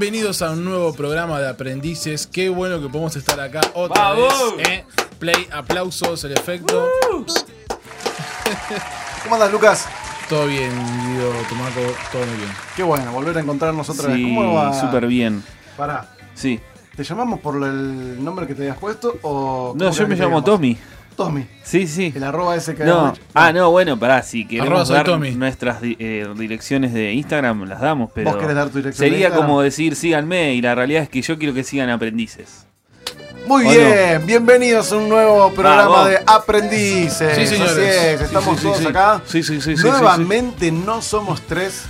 Bienvenidos a un nuevo programa de aprendices. Qué bueno que podemos estar acá otra vez. ¿eh? Play, aplausos, el efecto. ¿Cómo andas, Lucas? Todo bien, Guido, Tomaco, todo muy bien. Qué bueno, volver a encontrarnos otra vez. Sí, ¿Cómo va? súper bien. Pará, Sí. ¿te llamamos por el nombre que te habías puesto o...? No, cómo yo querés me que te llamo digamos? Tommy. Tommy, Sí, sí. el arroba ese que No. Ah, no, bueno, pará, si queremos dar Tommy. nuestras di- eh, direcciones de Instagram, las damos, pero ¿Vos querés dar tu dirección sería como decir síganme y la realidad es que yo quiero que sigan aprendices. Muy ¿O bien, bienvenidos a un nuevo programa de Aprendices. Sí, señores. Así es, Sí, estamos sí, sí, todos sí. acá. Sí, sí, sí, sí, Nuevamente no somos tres,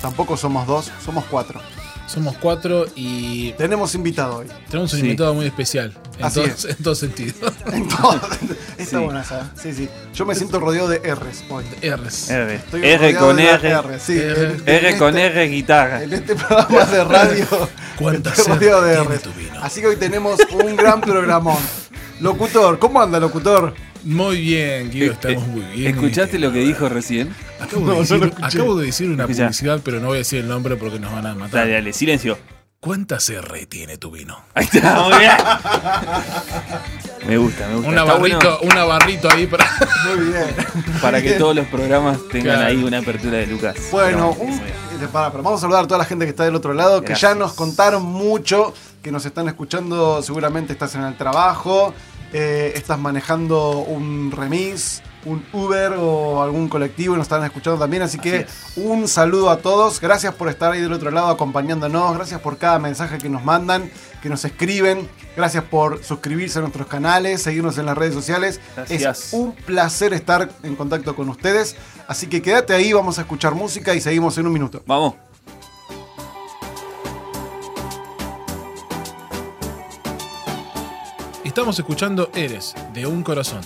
tampoco somos dos, somos cuatro. Somos cuatro y Tenemos invitado hoy. tenemos un Sí. invitado muy especial. En, Así todo, es. en todo sentido. Entonces, está Sí. buena esa. Sí, sí. Yo me siento rodeado de R's hoy. R's. R. Estoy R rodeado con de R. R, sí. R. En- en R con este- R guitarra. En este programa de radio ¿Cuántas estoy rodeado de R tiene R's. tu vino? Así que hoy tenemos un gran programón. Locutor, ¿cómo anda, locutor? Muy bien, Guido, Eh, estamos eh, muy bien. ¿Escuchaste lo que dijo recién? Acabo, No, de, no decir, lo escuché. acabo de decir una Escuchá. publicidad, pero no voy a decir el nombre porque nos van a matar. Dale, dale, silencio. ¿Cuántas R tiene tu vino? Ahí está, muy bien. Me gusta, me gusta. Una Está barrito, bueno una barrito ahí para. Muy bien. para que todos los programas tengan Claro. ahí una apertura de Lucas. Bueno, un- eh, pero vamos a saludar a toda la gente que está del otro lado, que ya nos contaron mucho, que nos están escuchando, seguramente estás en el trabajo, eh, estás manejando un remis, un Uber o algún colectivo y nos están escuchando también, así que Así un saludo a todos, gracias por estar ahí del otro lado acompañándonos, gracias por cada mensaje que nos mandan, que nos escriben, gracias por suscribirse a nuestros canales, seguirnos en las redes sociales, Gracias. es un placer estar en contacto con ustedes. Así que quédate ahí, vamos a escuchar música y seguimos en un minuto. Vamos. Estamos escuchando Eres, de un corazón.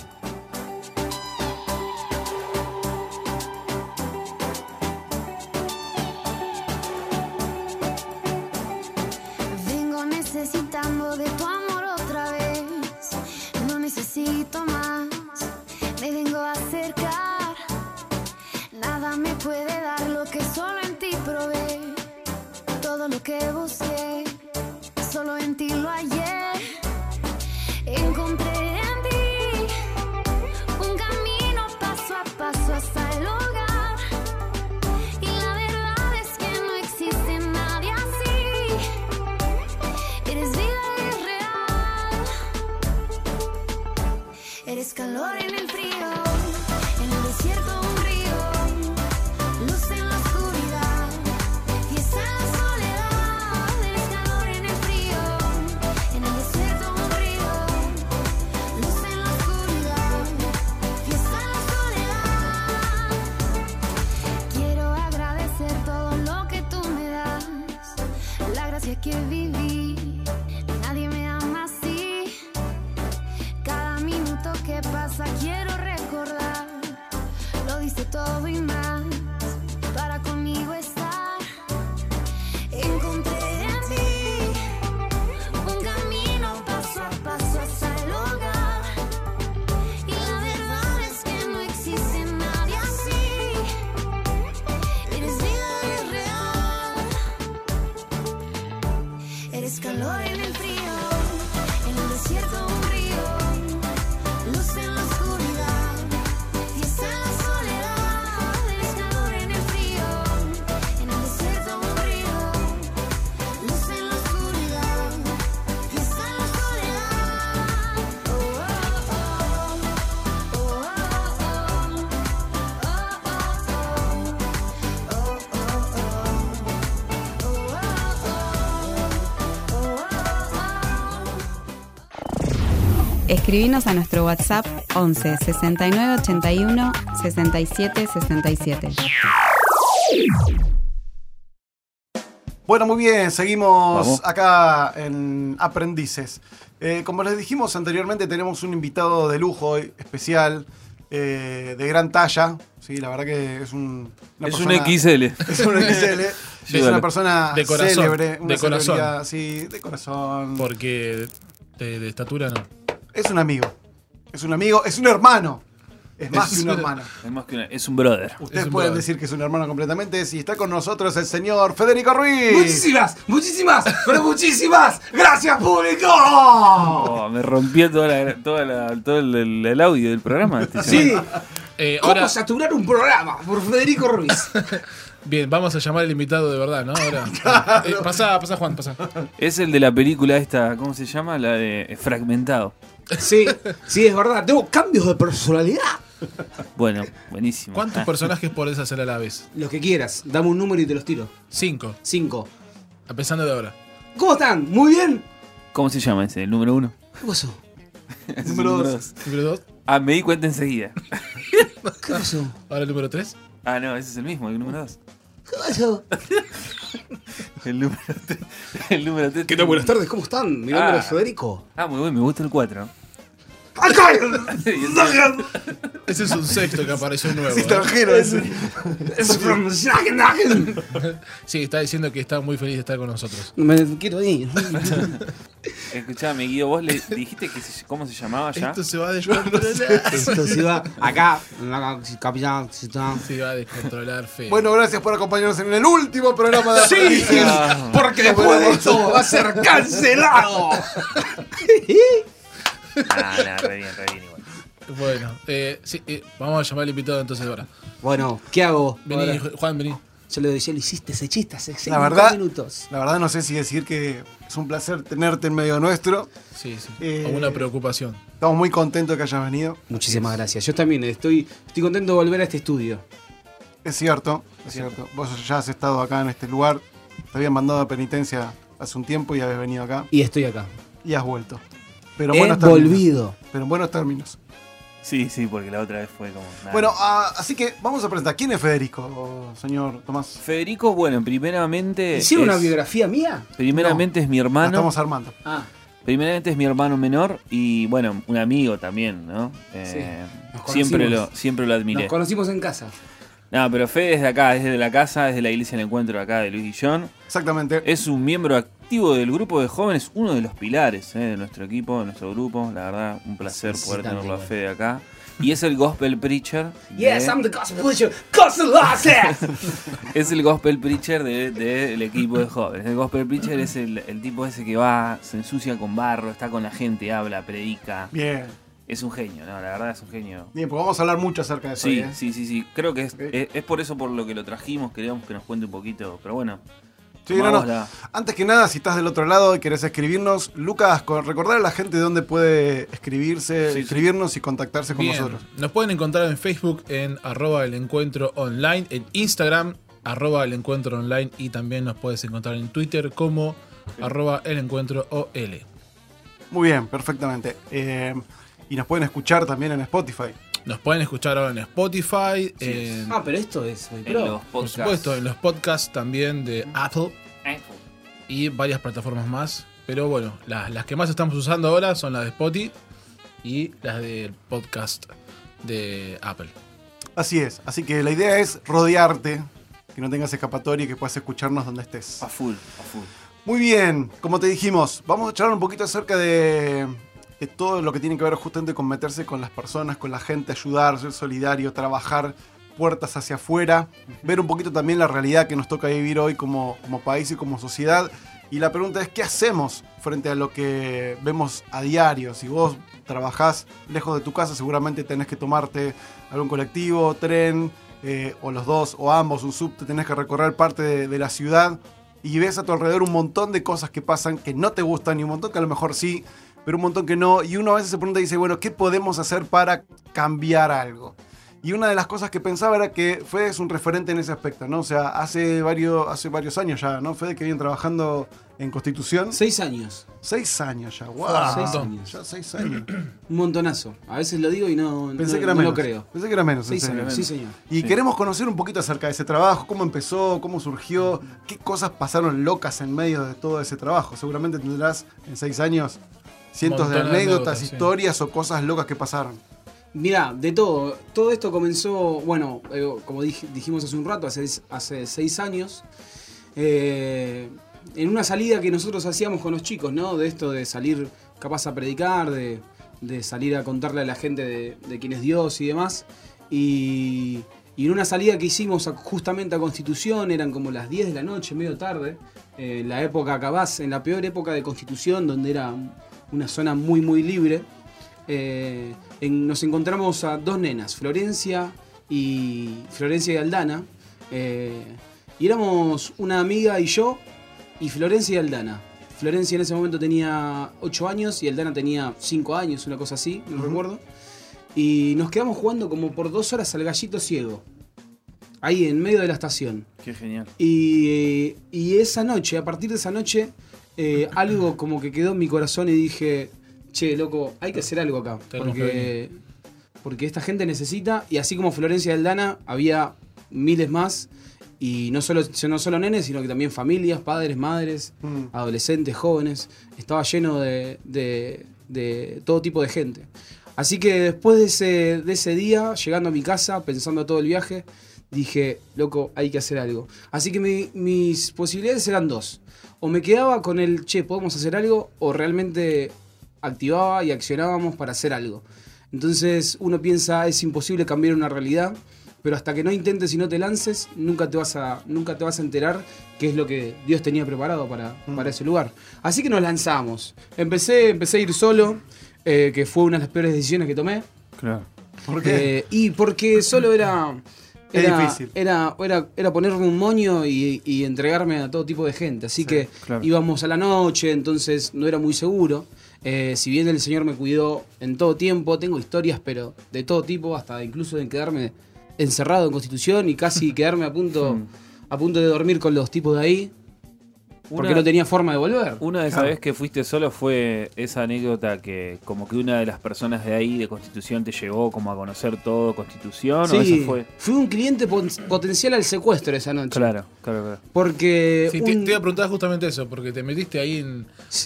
Escribinos a nuestro WhatsApp 11 69 81 67 67. Bueno, muy bien, seguimos Vamos. acá en Aprendices. Eh, como les dijimos anteriormente, tenemos un invitado de lujo hoy, especial, eh, de gran talla. Sí, la verdad que es un. una Es persona- un XL. Es un XL. es una persona De corazón, célebre. Una de corazón. Sí, de corazón. Porque de, de estatura no. Es un amigo. Es un amigo, es un hermano. Es más Es que un hermano. Es más que una- es un brother. Ustedes un pueden brother. decir que es un hermano completamente. Si está con nosotros el señor Federico Ruiz. Muchísimas, muchísimas, pero muchísimas. Gracias, público. Oh, me rompió toda la, toda la- todo el, el- el audio del programa. este Sí. Eh, ¿cómo ahora, saturar un programa por Federico Ruiz? bien, vamos a llamar al invitado de verdad, ¿no? Ahora. Eh, pasá, pasá, Juan, pasá. Es el de la película esta, ¿cómo se llama? La de Fragmentado. Sí, sí, es verdad. Tengo cambios de personalidad. Bueno, buenísimo. ¿Cuántos Ah, personajes podés hacer a la vez? Lo que quieras, dame un número y te los tiro. Cinco, Cinco. empezando de ahora. ¿Cómo están? ¿Muy bien? ¿Cómo se llama ese? ¿El número uno? ¿Qué pasó? Número dos. Número dos, Ah, me di cuenta enseguida. ¿Qué pasó? ahora el número tres. Ah, no, ese es el mismo, el número dos. ¿Qué pasó? El número. El número tres. ¿Qué tal? Buenas tardes, ¿cómo están? Mi nombre Ah. es Federico. Ah, muy bueno, me gusta el 4. ¡Acá! Ese es un sexto que apareció nuevo. ¿eh? Extranjero ese. Es from. Sí, está diciendo que está muy feliz de estar con nosotros. Me quiero ir. Escuchame, Guido, vos le dijiste que se- cómo se llamaba ya. Esto se va a descontrolar. Esto se va acá, en la capitán. Se va a descontrolar feo. Bueno, gracias por acompañarnos en el último programa de Sí, porque después de esto va a ser cancelado. Ah, no, re bien, re bien igual. Bueno, eh, sí, eh, vamos a llamar al invitado entonces ahora. Bueno, ¿qué hago? Vení, Ahora, Juan, vení. yo le decía, lo hiciste ese chiste hace La cinco verdad, minutos. la verdad no sé si decir que es un placer tenerte en medio nuestro. Sí, sí. Eh, Alguna preocupación. Estamos muy contentos de que hayas venido. Muchísimas gracias. Yo también estoy, estoy contento de volver a este estudio. Es cierto, es cierto. Vos ya has estado acá en este lugar. Te habían mandado a penitencia hace un tiempo y habías venido acá. Y estoy acá. Y has vuelto. Pero en He buenos términos. volvido. Pero en buenos términos. Sí, sí, porque la otra vez fue como. nada. Bueno, ah, así que vamos a presentar. ¿Quién es Federico, señor Tomás? Federico, bueno, primeramente. ¿Hicieron es- una biografía mía? Primeramente es mi La hermano. estamos armando. Ah, Primeramente es mi hermano menor y bueno, un amigo también, ¿no? Eh, nos siempre conocimos. lo, siempre lo admiré. nos conocimos en casa. No, pero Fede es de acá, es de la casa, es de la iglesia del encuentro acá de Luis Guillón. Exactamente. Es un miembro activo del grupo de jóvenes, uno de los pilares eh, de nuestro equipo, de nuestro grupo. La verdad, un placer Sí, poder tenerlo a. Fede acá. Y es el gospel preacher. de- Yes, I'm the gospel preacher. Gospel. Es el gospel preacher del de, del equipo de jóvenes. El gospel preacher es el, el tipo ese que va, se ensucia con barro, está con la gente, habla, predica. Bien. Es un genio, ¿no? La verdad es un genio. Bien, pues vamos a hablar mucho acerca de eso. Sí, hoy, ¿eh? sí, sí, sí. Creo que es, es, es por eso por lo que lo trajimos. Queríamos que nos cuente un poquito. Pero bueno. Sí, no, no. Antes que nada, si estás del otro lado y querés escribirnos, Lucas, recordar a la gente dónde puede escribirse, Sí, sí. escribirnos y contactarse con Bien. nosotros. Nos pueden encontrar en Facebook en arroba el encuentro online, en Instagram arroba el encuentro online y también nos puedes encontrar en Twitter como arroba el encuentro OL. Muy bien, perfectamente. Eh, y nos pueden escuchar también en Spotify. Nos pueden escuchar ahora en Spotify, en- Ah, pero esto es muy En pro. los por supuesto en los podcasts también de Apple Apple. y varias plataformas más. Pero bueno, las, las que más estamos usando ahora son las de Spotify y las del podcast de Apple. Así es. Así que la idea es rodearte, que no tengas escapatoria y que puedas escucharnos donde estés. A full, a full. Muy bien, como te dijimos, vamos a charlar un poquito acerca de, de todo lo que tiene que ver justamente con meterse con las personas, con la gente, ayudar, ser solidario, trabajar puertas hacia afuera, ver un poquito también la realidad que nos toca vivir hoy como, como país y como sociedad. Y la pregunta es, ¿qué hacemos frente a lo que vemos a diario? Si vos trabajás lejos de tu casa, seguramente tenés que tomarte algún colectivo, tren, eh, o los dos, o ambos, un subte, tenés que recorrer parte de, de la ciudad y ves a tu alrededor un montón de cosas que pasan que no te gustan y un montón que a lo mejor sí, pero un montón que no. Y uno a veces se pregunta y dice, bueno, ¿qué podemos hacer para cambiar algo? Y una de las cosas que pensaba era que Fede es un referente en ese aspecto, ¿no? O sea, hace varios, hace varios años ya, ¿no? Fede que viene trabajando en Constitución. Seis años. Seis años ya, wow. Seis años. Ya seis años. Un montonazo. A veces lo digo y no, Pensé no- que era no menos. lo creo. Pensé que era menos. en Seis años, sí, señor. Y Sí. queremos conocer un poquito acerca de ese trabajo, cómo empezó, cómo surgió, qué cosas pasaron locas en medio de todo ese trabajo. Seguramente tendrás en seis años cientos de anécdotas, anécdotas, sí. historias o cosas locas que pasaron. Mira, de todo. Todo esto comenzó, bueno, eh, como dij- dijimos hace un rato, hace, hace seis años. eh, en una salida que nosotros hacíamos con los chicos, ¿no? De esto de salir capaz a predicar, de, de salir a contarle a la gente de, de quién es Dios y demás. Y, y en una salida que hicimos a- justamente a Constitución, eran como las 10 de la noche, medio tarde, eh, en la época capaz, en la peor época de Constitución, donde era una zona muy, muy libre. Eh, en- nos encontramos a dos nenas, Florencia y Florencia y Aldana. eh, y éramos una amiga y yo, y Florencia y Aldana. Florencia en ese momento tenía 8 años y Aldana tenía 5 años, una cosa así, no recuerdo. Y nos quedamos jugando como por dos horas al gallito ciego. Ahí en medio de la estación. Qué genial. Y, y esa noche, a partir de esa noche, eh, algo como que quedó en mi corazón y dije, che, loco, hay que hacer algo acá. Porque, porque esta gente necesita, y así como Florencia Aldana, había miles más. Y no solo, no solo nenes, sino que también familias, padres, madres, Mm. adolescentes, jóvenes. Estaba lleno de, de- de todo tipo de gente. Así que después de ese, de ese día, llegando a mi casa, pensando todo el viaje, dije, loco, hay que hacer algo. Así que mi- mis posibilidades eran dos. O me quedaba con el, che, podemos hacer algo, o realmente activaba y accionábamos para hacer algo. Entonces uno piensa, es imposible cambiar una realidad, pero hasta que no intentes y no te lances, nunca te vas a, nunca te vas a enterar qué es lo que Dios tenía preparado para, para ese lugar. Así que nos lanzamos. Empecé, empecé a ir solo, eh, que fue una de las peores decisiones que tomé. Claro. ¿Por qué? Eh, y porque solo era. Era, difícil. Era, era, era ponerme un moño y, y entregarme a todo tipo de gente. Así que claro. íbamos a la noche, entonces no era muy seguro. Eh, si bien el Señor me cuidó en todo tiempo, tengo historias, pero de todo tipo, hasta incluso de quedarme encerrado en Constitución y casi quedarme a punto, a punto de dormir con los tipos de ahí, porque no tenía forma de volver. Una de esas Claro. veces que fuiste solo fue esa anécdota que como que una de las personas de ahí de Constitución te llevó como a conocer todo Constitución o Sí, eso fue. fui un cliente potencial al secuestro esa noche. Claro, claro, claro. Porque Sí, te, un- te iba a preguntar justamente eso, porque te metiste ahí en,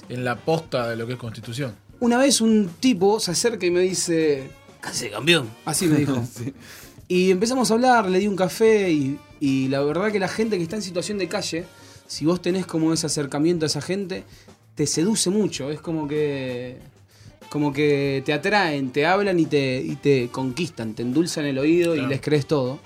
en la posta de lo que es Constitución. Una vez un tipo se acerca y me dice, "Casi campeón. Así me dijo. Y empezamos a hablar, le di un café y, y la verdad que la gente que está en situación de calle, si vos tenés como ese acercamiento a esa gente, te seduce mucho. Es como que como que te atraen, te hablan y te, y te conquistan, te endulzan el oído y les crees todo.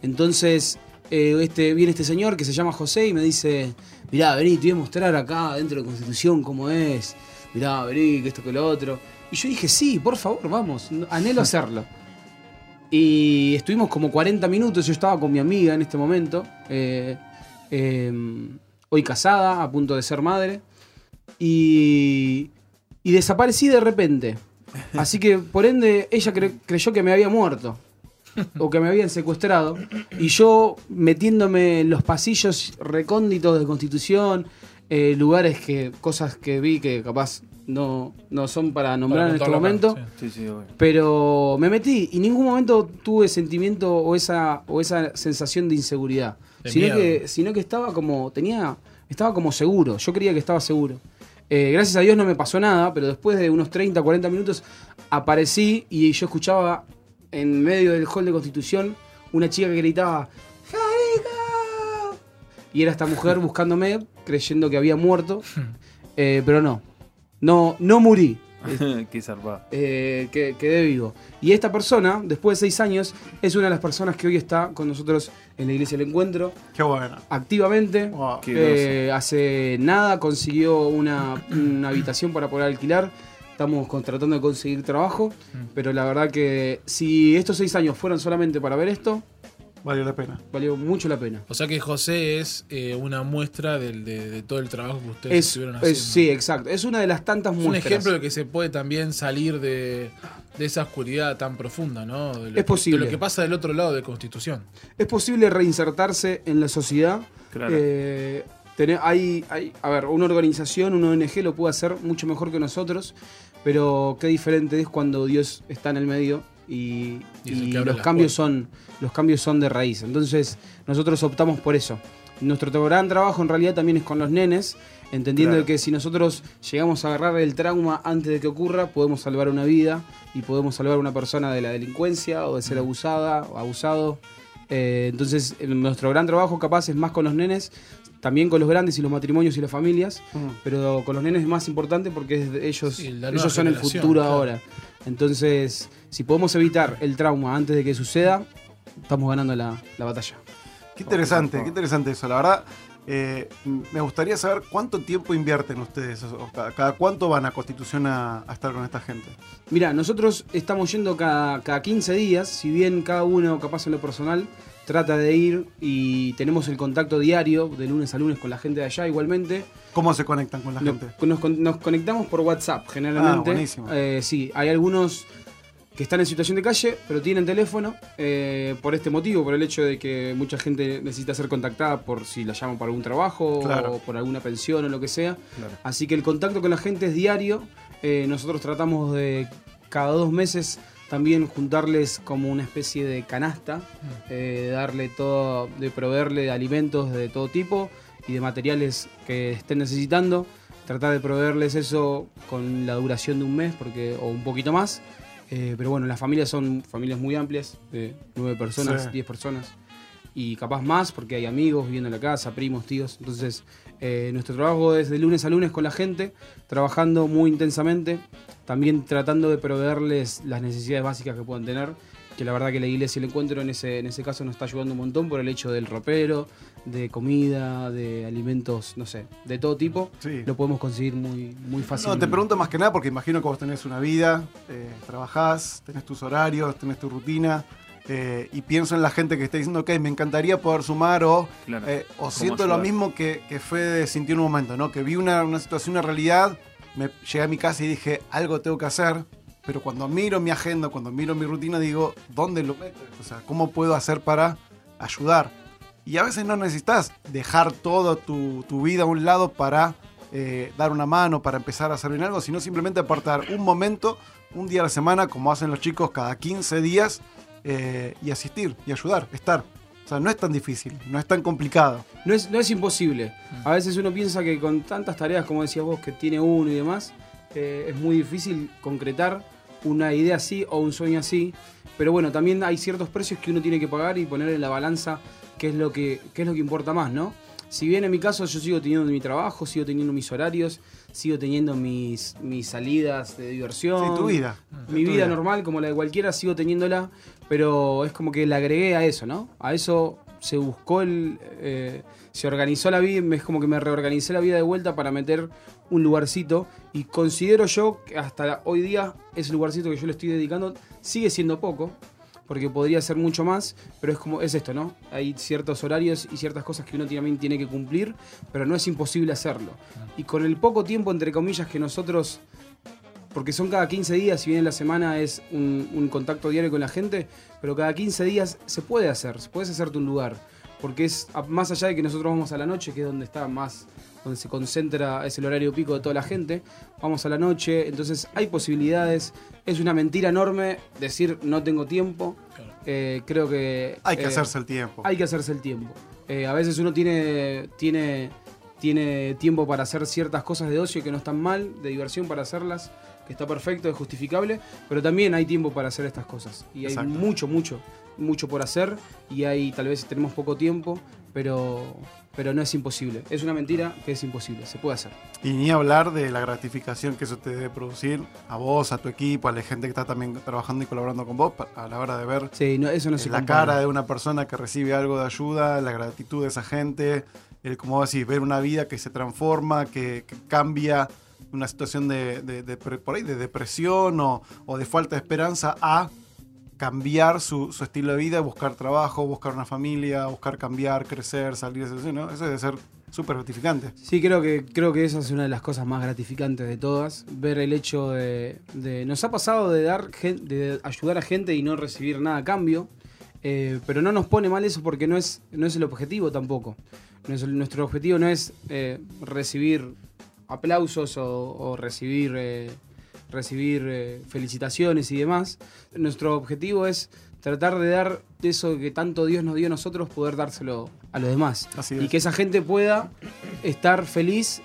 Entonces, eh, este, viene este señor que se llama José y me dice, mirá, vení, te voy a mostrar acá dentro de Constitución cómo es, mirá, vení, que esto que lo otro. Y yo dije, sí, por favor, vamos, anhelo hacerlo. Y estuvimos como 40 minutos, yo estaba con mi amiga en este momento, eh, eh, hoy casada, a punto de ser madre, y, y desaparecí de repente. Así que, por ende, ella cre- creyó que me había muerto. O que me habían secuestrado. Y yo metiéndome en los pasillos recónditos de Constitución, eh, lugares que, cosas que vi que capaz no, no son para nombrar en este acá, momento. sí. Sí, sí, obvio. Pero me metí y en ningún momento tuve sentimiento o esa, o esa sensación de inseguridad. De sino miedo. que, sino que estaba como, tenía, estaba como seguro. Yo creía que estaba seguro. Eh, gracias a Dios no me pasó nada, pero después de unos 30, 40 minutos aparecí y yo escuchaba en medio del hall de Constitución una chica que gritaba ¡Jarica! Y era esta mujer buscándome, creyendo que había muerto. Eh, pero no. No, no morí. Qué zarpado. Eh, que, quedé vivo. Y esta persona, después de seis años, es una de las personas que hoy está con nosotros en la iglesia del encuentro, Qué bueno. activamente. Wow. Qué Eh, hace nada consiguió una, una habitación para poder alquilar. Estamos tratando de conseguir trabajo. Pero la verdad que si estos seis años fueron solamente para ver esto, Valió la pena. Valió mucho la pena. O sea que José es eh, una muestra del- de, de todo el trabajo que ustedes Es, estuvieron es- sí, exacto. Es una de las tantas Es un muestras. ejemplo de que se puede también salir de, de esa oscuridad tan profunda, ¿no? De lo Es que- posible. De lo que pasa del otro lado de Constitución. Es posible reinsertarse en la sociedad. Claro. Eh, tener- hay, hay, a ver, una organización, una ONG lo puede hacer mucho mejor que nosotros, pero qué diferente es cuando Dios está en el medio y, Y los cambios puertas. son los cambios son de raíz. Entonces nosotros optamos por eso. Nuestro gran trabajo en realidad también es con los nenes, entendiendo Claro. que si nosotros llegamos a agarrar el trauma antes de que ocurra, podemos salvar una vida y podemos salvar a una persona de la delincuencia o de ser abusada o abusado. Eh, entonces, nuestro gran trabajo capaz es más con los nenes, también con los grandes y los matrimonios y las familias, Mm. pero con los nenes es más importante porque ellos, Sí, ellos son el futuro claro. ahora. Entonces, si podemos evitar el trauma antes de que suceda, estamos ganando la, la batalla. Qué interesante, qué interesante eso. La verdad, eh, me gustaría saber cuánto tiempo invierten ustedes. o cada, cada cuánto van a Constitución a, a estar con esta gente. Mira, nosotros estamos yendo cada, cada 15 días, si bien cada uno, capaz en lo personal, trata de ir y tenemos el contacto diario de lunes a lunes con la gente de allá igualmente. ¿Cómo se conectan con la Nos, gente? nos nos conectamos por WhatsApp generalmente. Ah, buenísimo. Eh, sí, hay algunos que están en situación de calle, pero tienen teléfono eh, por este motivo, por el hecho de que mucha gente necesita ser contactada por si la llaman para algún trabajo Claro. o por alguna pensión o lo que sea. Claro. Así que el contacto con la gente es diario. Eh, nosotros tratamos de cada dos meses también juntarles como una especie de canasta, eh, de darle todo, de proveerle de alimentos de todo tipo y de materiales que estén necesitando. Tratar de proveerles eso con la duración de un mes porque, o un poquito más. Eh, pero bueno, las familias son familias muy amplias, de nueve personas, Sí. diez personas y capaz más porque hay amigos viviendo en la casa, primos, tíos. Entonces, eh, nuestro trabajo es de lunes a lunes con la gente, trabajando muy intensamente, también tratando de proveerles las necesidades básicas que puedan tener. Que la verdad que la iglesia y el encuentro en ese, en ese caso nos está ayudando un montón por el hecho del ropero, de comida, de alimentos, no sé, de todo tipo. Sí. Lo podemos conseguir muy, muy fácil. No, te pregunto más que nada porque imagino que vos tenés una vida, eh, trabajás, tenés tus horarios, tenés tu rutina. eh, y pienso en la gente que está diciendo, ok, me encantaría poder sumar o, Claro. eh, o ¿Cómo siento lo mismo que, que Fede sintió en un momento, ¿no? Que vi una, una situación, una realidad, me llegué a mi casa y dije, algo tengo que hacer, pero cuando miro mi agenda, cuando miro mi rutina, digo, ¿dónde lo meto? O sea, ¿cómo puedo hacer para ayudar? Y a veces no necesitas dejar toda tu, tu vida a un lado para eh, dar una mano, para empezar a hacer bien algo, sino simplemente apartar un momento, un día a la semana, como hacen los chicos cada 15 días, eh, y asistir, y ayudar, estar. O sea, no es tan difícil, no es tan complicado. No es, no es imposible. A veces uno piensa que con tantas tareas, como decías vos, que tiene uno y demás, eh, es muy difícil concretar una idea así o un sueño así. Pero bueno, también hay ciertos precios que uno tiene que pagar y poner en la balanza qué es lo que, qué es lo que importa más, ¿no? Si bien en mi caso yo sigo teniendo mi trabajo, sigo teniendo mis horarios, sigo teniendo mis, mis salidas de diversión. Sí, tu vida. Mi Tu vida normal, como la de cualquiera, sigo teniéndola, pero es como que le agregué a eso, ¿no? A eso se buscó el. eh, se organizó la vida, es como que me reorganicé la vida de vuelta para meter un lugarcito. Y considero yo que hasta hoy día ese lugarcito que yo le estoy dedicando sigue siendo poco, porque podría ser mucho más, pero es como es esto, ¿no? Hay ciertos horarios y ciertas cosas que uno también tiene que cumplir, pero no es imposible hacerlo. Y con el poco tiempo, entre comillas, que nosotros porque son cada 15 días, si bien en la semana es un, un contacto diario con la gente, pero cada 15 días se puede hacer, se puede hacerte un lugar, porque es más allá de que nosotros vamos a la noche, que es donde está más, donde se concentra, es el horario pico de toda la gente, vamos a la noche, entonces hay posibilidades, es una mentira enorme decir no tengo tiempo, Eh, creo que... Hay que eh, hacerse el tiempo. hay que hacerse el tiempo. Eh, a veces uno tiene, tiene, tiene tiempo para hacer ciertas cosas de ocio que no están mal, de diversión para hacerlas, que está perfecto, es justificable, pero también hay tiempo para hacer estas cosas. Y hay mucho, mucho, mucho por hacer y hay, tal vez tenemos poco tiempo, pero, pero no es imposible. Es una mentira que es imposible, se puede hacer. Y ni hablar de la gratificación que eso te debe producir a vos, a tu equipo, a la gente que está también trabajando y colaborando con vos, a la hora de ver Sí, no, eso no se la compara. cara de una persona que recibe algo de ayuda, la gratitud de esa gente, el, como decís, ver una vida que se transforma, que, que cambia una situación de, de- por ahí, de depresión o, o de falta de esperanza a cambiar su, su estilo de vida, buscar trabajo, buscar una familia, buscar cambiar, crecer, salir de ese, ¿no? Eso debe ser súper gratificante. Sí, creo que, creo que esa es una de las cosas más gratificantes de todas. Ver el hecho de. de- nos ha pasado de dar de ayudar a gente y no recibir nada a cambio. eh, pero no nos pone mal eso porque no es, no es el objetivo tampoco. Nuestro objetivo no es eh, recibir aplausos o, o recibir, eh, recibir eh, felicitaciones y demás. Nuestro objetivo es tratar de dar eso que tanto Dios nos dio a nosotros, poder dárselo a los demás. Así Y es. que esa gente pueda estar feliz,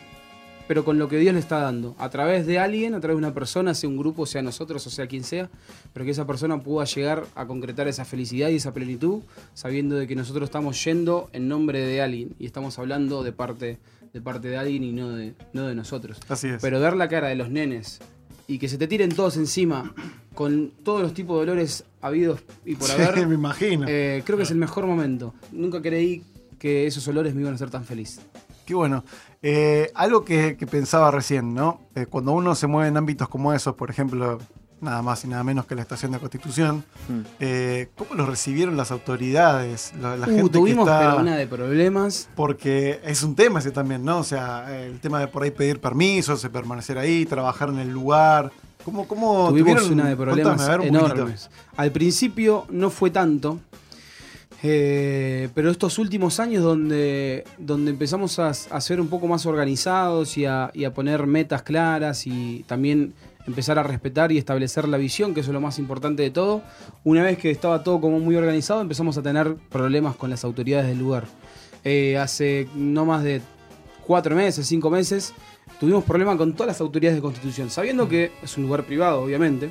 pero con lo que Dios le está dando. A través de alguien, a través de una persona, sea un grupo, sea nosotros o sea quien sea, pero que esa persona pueda llegar a concretar esa felicidad y esa plenitud, sabiendo de que nosotros estamos yendo en nombre de alguien y estamos hablando de parte de, parte de alguien y no de, no de nosotros. Así es. Pero ver la cara de los nenes y que se te tiren todos encima con todos los tipos de dolores habidos y por Sí, haber, me imagino. eh, creo que es el mejor momento. Nunca creí que esos olores me iban a hacer tan feliz. Qué bueno. Eh, algo que, que pensaba recién, ¿no? Eh, cuando uno se mueve en ámbitos como esos, por ejemplo, nada más y nada menos que la estación de Constitución, Mm. eh, ¿cómo lo recibieron las autoridades? La, la Uh, gente tuvimos que está... pero una de problemas. Porque es un tema ese también, ¿no? O sea, el tema de por ahí pedir permisos, de permanecer ahí, trabajar en el lugar. ¿Cómo, cómo Tuvimos tuvieron- una de problemas contame, a ver, un poquito. enormes. Al principio no fue tanto, eh, pero estos últimos años donde, donde empezamos a, a ser un poco más organizados y a, y a poner metas claras y también empezar a respetar y establecer la visión, que eso es lo más importante de todo, una vez que estaba todo como muy organizado empezamos a tener problemas con las autoridades del lugar. Eh, hace no más de cuatro meses, cinco meses, tuvimos problemas con todas las autoridades de Constitución, sabiendo que es un lugar privado, obviamente.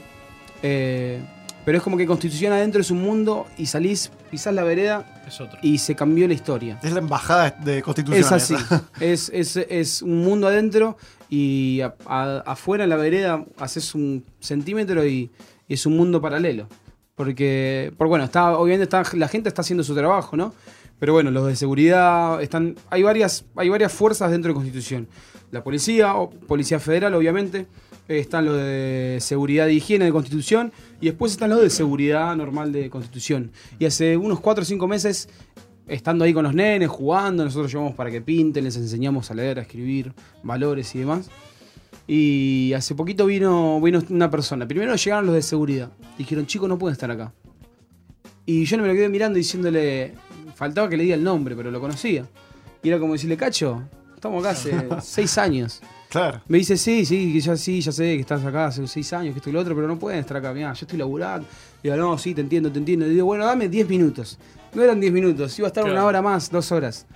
eh, pero es como que Constitución adentro es un mundo y salís, pisás la vereda Es otro. y se cambió la historia. Es la embajada de Constitución. Es así. es, es, es un mundo adentro y a- a- afuera en la vereda haces un centímetro y, y es un mundo paralelo. Porque, por bueno, está, obviamente está, la gente está haciendo su trabajo, ¿no? Pero bueno, los de seguridad están. Hay varias, hay varias fuerzas dentro de Constitución. La policía, o policía federal, obviamente. Eh, Están los de seguridad y higiene de Constitución. Y después están los de seguridad normal de Constitución. Y hace unos 4 o 5 meses estando ahí con los nenes, jugando, nosotros llevamos para que pinten, les enseñamos a leer, a escribir, valores y demás. Y hace poquito vino, vino una persona. Primero llegaron los de seguridad. Dijeron, chicos, no pueden estar acá. Y yo no me lo quedé mirando diciéndole, faltaba que le diga el nombre, pero lo conocía. Y era como decirle, Cacho, estamos acá hace seis años. Claro. Me dice, sí, sí, que ya sí, ya sé que estás acá hace seis años, que esto y lo otro, pero no pueden estar acá. Mirá, yo estoy laburando. Y digo, no, sí, te entiendo, te entiendo. Y digo, bueno, dame 10 minutos. No eran 10 minutos, iba a estar Claro. una hora más, dos horas.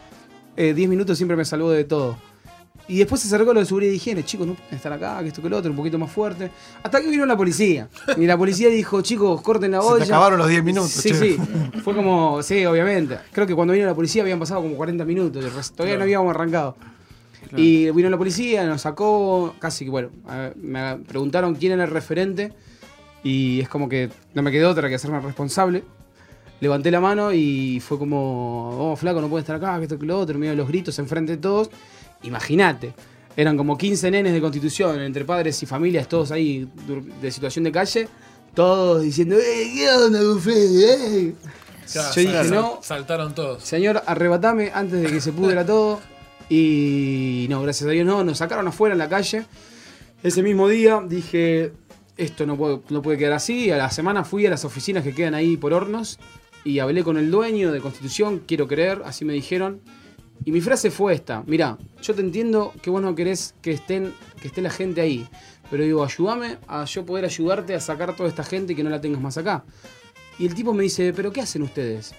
Eh, 10 minutos siempre me salvó de todo. Y después se acercó lo de seguridad y higiene. Chicos, no pueden estar acá, que esto que lo otro, un poquito más fuerte. Hasta que vino la policía. Y la policía dijo, chicos, corten la Se olla. te acabaron los 10 minutos. Sí, che. sí. Fue como, sí, obviamente. Creo que cuando vino la policía habían pasado como 40 minutos. Todavía no habíamos arrancado. Y vino la policía, nos sacó, casi que, bueno, me preguntaron quién era el referente. Y es como que no me quedó otra que hacerme responsable. Levanté la mano y fue como, oh, flaco, no puede estar acá, que esto que lo otro. Medio los gritos enfrente de todos. Imagínate. Eran como 15 nenes de constitución, entre padres y familias, todos ahí de situación de calle. Todos diciendo, ¡eh, qué onda, Gufredi, eh?". Claro, Yo dije, sal- no, Saltaron todos. Señor, arrebatame antes de que se pudra todo. Y no, gracias a Dios no, nos sacaron afuera en la calle. Ese mismo día dije, esto no puede, no puede quedar así. A la semana fui a las oficinas que quedan ahí por hornos y hablé con el dueño de Constitución, quiero creer, así me dijeron. Y mi frase fue esta, mira, yo te entiendo que vos no querés que, estén, que esté la gente ahí, pero digo, ayúdame a yo poder ayudarte a sacar toda esta gente y que no la tengas más acá. Y el tipo me dice, pero ¿qué hacen ustedes?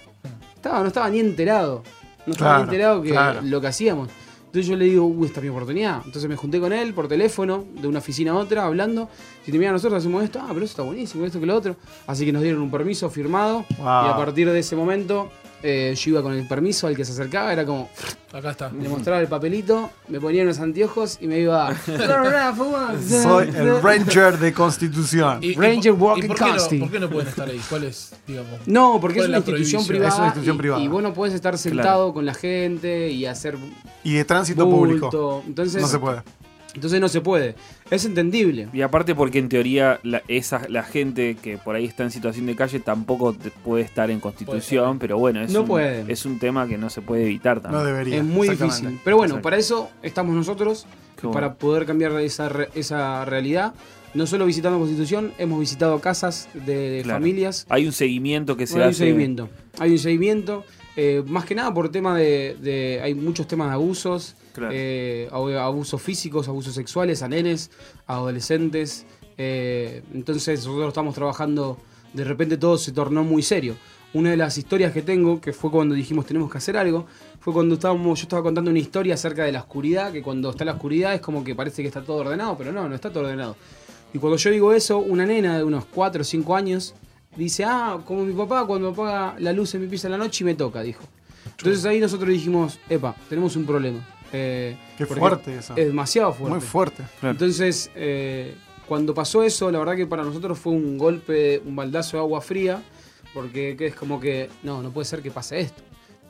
Estaba, no estaba ni enterado. No estaba Claro, ni enterado que claro. lo que hacíamos. Entonces yo le digo, uy, esta es mi oportunidad. Entonces me junté con él por teléfono, de una oficina a otra, hablando. Si te mira, nosotros hacemos esto, ah, pero eso está buenísimo, esto que lo otro. Así que nos dieron un permiso firmado. Wow. Y a partir de ese momento, eh, yo iba con el permiso al que se acercaba, era como, Acá está. le mostraba el papelito, me ponía unos anteojos y me iba. Soy el Ranger de Constitución. Y- Ranger Walking ¿y por qué, no, Casting. por qué no pueden estar ahí? ¿Cuál es, digamos? No, porque ¿Cuál es una institución privada. Es una institución y, privada. y vos no podés estar sentado con la gente y hacer Y de tránsito bulto. público. Entonces, No se puede. Entonces no se puede. Es entendible. Y aparte porque en teoría la, esa, la gente que por ahí está en situación de calle tampoco te- puede estar en constitución, pero bueno, es, No un, es un tema que no se puede evitar también. No debería. Es muy exactamente. difícil. Pero bueno, Exacto. para eso estamos nosotros, Qué bueno. para poder cambiar esa, re- esa realidad. No solo visitando Constitución, hemos visitado casas de, de Claro. familias. Hay un seguimiento que se Hay un hace. seguimiento. Hay un seguimiento. Eh, más que nada por tema de, de- Hay muchos temas de abusos. Claro. eh, abu- abusos físicos, abusos sexuales a nenes, a adolescentes. eh, entonces nosotros estamos trabajando. De repente todo se tornó muy serio. Una de las historias que tengo, que fue cuando dijimos tenemos que hacer algo, fue cuando estábamos, yo estaba contando una historia acerca de la oscuridad, que cuando está la oscuridad es como que parece que está todo ordenado, pero no, no está todo ordenado. Y cuando yo digo eso, una nena de unos 4 o 5 años dice, ah, como mi papá cuando apaga la luz en mi pieza en la noche y me toca, dijo. Entonces ahí nosotros dijimos, epa, tenemos un problema. Eh, Qué fuerte eso. Es demasiado fuerte. Muy fuerte. Claro. Entonces, eh, cuando pasó eso, la verdad que para nosotros fue un golpe, un baldazo de agua fría, porque que es como que, no, no puede ser que pase esto.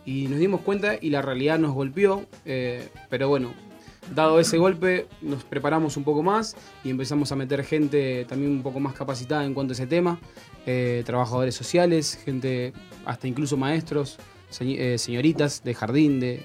Y nos dimos cuenta y la realidad nos golpeó, eh, pero bueno, dado ese golpe, nos preparamos un poco más y empezamos a meter gente también un poco más capacitada en cuanto a ese tema, eh, trabajadores sociales, gente, hasta incluso maestros, eh, señoritas de jardín, de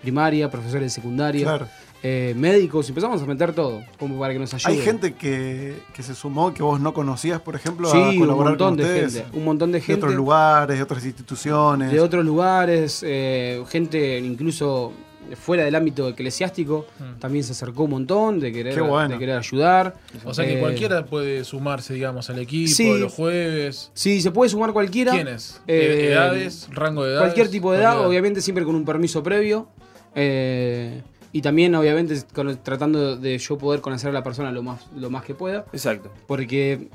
primaria, profesores de secundaria Claro. eh, médicos, empezamos a meter todo, como para que nos ayude. Hay gente que, que se sumó que vos no conocías, por ejemplo, a sí, un colaborar montón con de ustedes. gente, un montón de De gente otros lugares, de otras instituciones. de otros lugares, eh, gente incluso fuera del ámbito eclesiástico, también se acercó un montón de querer, bueno. de querer ayudar. O sea que Eh, cualquiera puede sumarse, digamos, al equipo Sí. los jueves. Sí, se puede sumar cualquiera. ¿Quiénes? Eh, ¿Edades? ¿Rango de edades? Cualquier tipo de edad, obviamente siempre con un permiso previo. eh, y también, obviamente, con- tratando de yo poder conocer a la persona lo más, lo más que pueda. Exacto. porque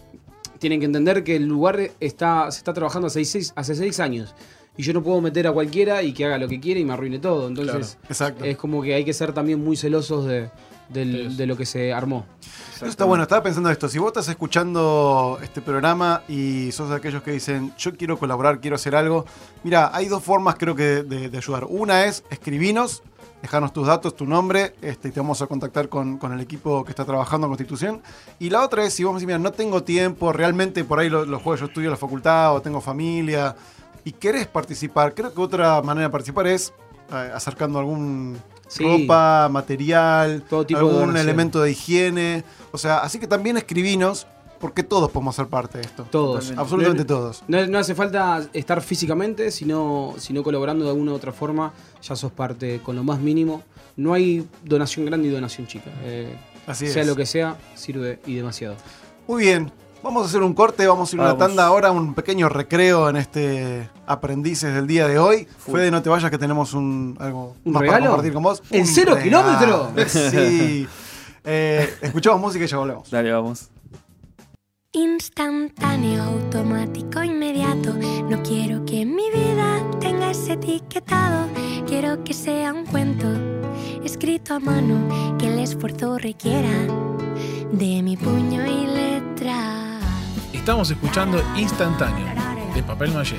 tienen que entender que el lugar está, se está trabajando hace seis, hace seis años. Y yo no puedo meter a cualquiera y que haga lo que quiera y me arruine todo. Entonces, Exacto. es como que hay que ser también muy celosos de, del- de lo que se armó. Eso está bueno, estaba pensando esto. Si vos estás escuchando este programa y sos de aquellos que dicen, yo quiero colaborar, quiero hacer algo, mira, hay dos formas creo que de, de ayudar. Una es escribinos, dejarnos tus datos, tu nombre, este, y te vamos a contactar con, con el equipo que está trabajando en Constitución. Y la otra es, si vos me decís, mira, no tengo tiempo, realmente por ahí lo- los jueves yo estudio en la facultad o tengo familia, y querés participar, creo que otra manera de participar es eh, acercando algún Sí. ropa, material, Todo tipo de algún elemento de higiene. O sea, así que también escribinos, porque todos podemos ser parte de esto. Todos. Absolutamente No- todos. No, no hace falta estar físicamente, sino, sino colaborando de alguna u otra forma, ya sos parte con lo más mínimo. No hay donación grande y donación chica. Eh, Así sea es. lo que sea, sirve y demasiado. Muy bien. Vamos a hacer un corte, vamos a ir a una tanda ahora, un pequeño recreo en este aprendices del día de hoy. Fede, no te vayas que tenemos un algo ¿Un más regalo? para compartir con vos. ¿En cero regalo. kilómetro? Sí. Eh, escuchamos música y ya volvemos. Dale, vamos. Instantáneo, automático, inmediato. No quiero que mi vida tenga ese etiquetado. Quiero que sea un cuento escrito a mano que el esfuerzo requiera de mi puño y letra. Estamos escuchando Instantáneo, de papel maché.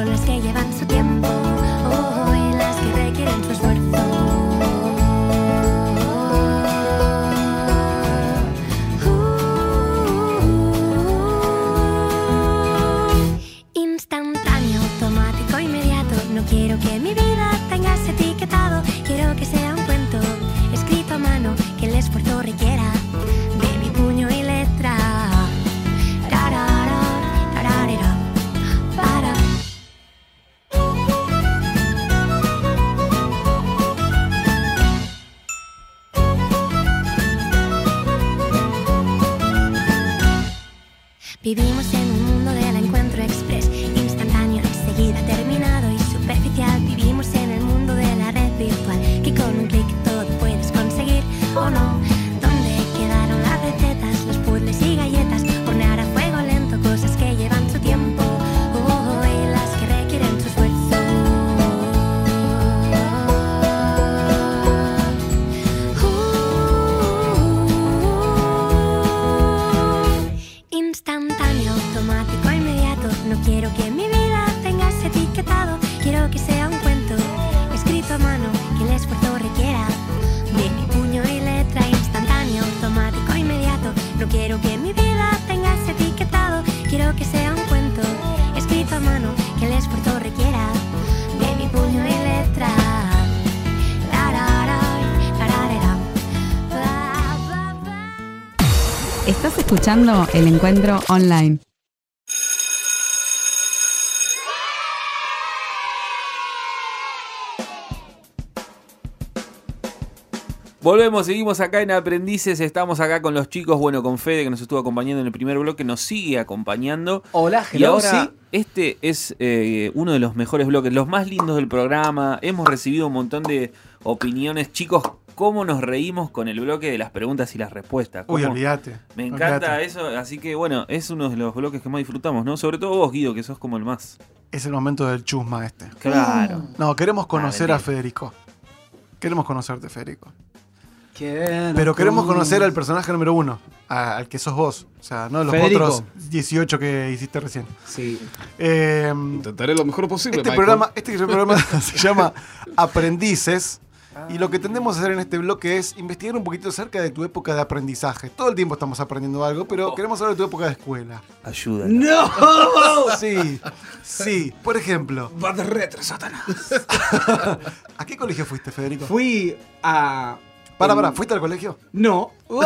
Son las que llevan escuchando el encuentro online. Volvemos, seguimos acá en Aprendices, estamos acá con los chicos, bueno, con Fede que nos estuvo acompañando en el primer bloque, nos sigue acompañando. Hola, Y ahora, sí. este es eh, uno de los mejores bloques, los más lindos del programa. Hemos recibido un montón de opiniones. Chicos, ¿cómo nos reímos con el bloque de las preguntas y las respuestas? Uy, ¿Cómo- olvídate. Me encanta eso, así que bueno, es uno de los bloques que más disfrutamos, ¿no? Sobre todo vos, Guido, que sos como el más. Es el momento del chusma este. Claro. No, queremos conocer Ah, a mentira. Federico. Queremos conocerte, Federico. Qué Pero queremos conocer al personaje número uno, a- al que sos vos. O sea, no los Federico. otros 18 que hiciste recién. Sí. Eh, Intentaré lo mejor posible. este, Michael. programa, este programa se llama Aprendices. Y lo que tendemos a hacer en este bloque es investigar un poquito acerca de tu época de aprendizaje. Todo el tiempo estamos aprendiendo algo, pero queremos hablar de tu época de escuela. Ayuda. ¡No! Sí, sí. Por ejemplo, Va de retro, Satanás. ¿a qué colegio fuiste, Federico? Fui a. Para, para, ¿fuiste al colegio? No.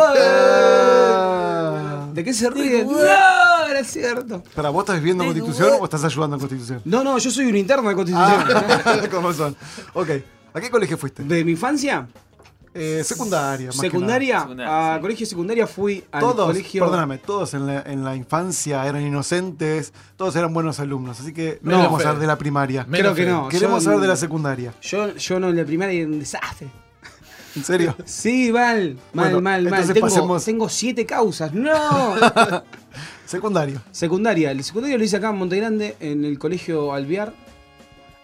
Ah. ¿De qué se ríen? No, era cierto. ¿Para vos estás viviendo en Constitución o estás ayudando en Constitución? No, no, yo soy un interno de Constitución. Ah, con razón. Ok. ¿A qué colegio fuiste? De mi infancia, Eh, secundaria. más que secundaria, Secundaria, a sí. colegio secundaria fui al Todos, colegio. perdóname, todos en la, en la infancia eran inocentes, todos eran buenos alumnos, así que no Menos queremos Fede. hablar de la primaria. Menos Creo que no. Queremos yo- hablar de la secundaria. Yo, yo no, en la primaria era un desastre. ¿En serio? Sí, mal, mal, Bueno, mal, mal. entonces Tengo, pasemos- tengo siete causas. ¡No! Secundario. secundaria. El secundario lo hice acá en Monte Grande, en el colegio Alvear.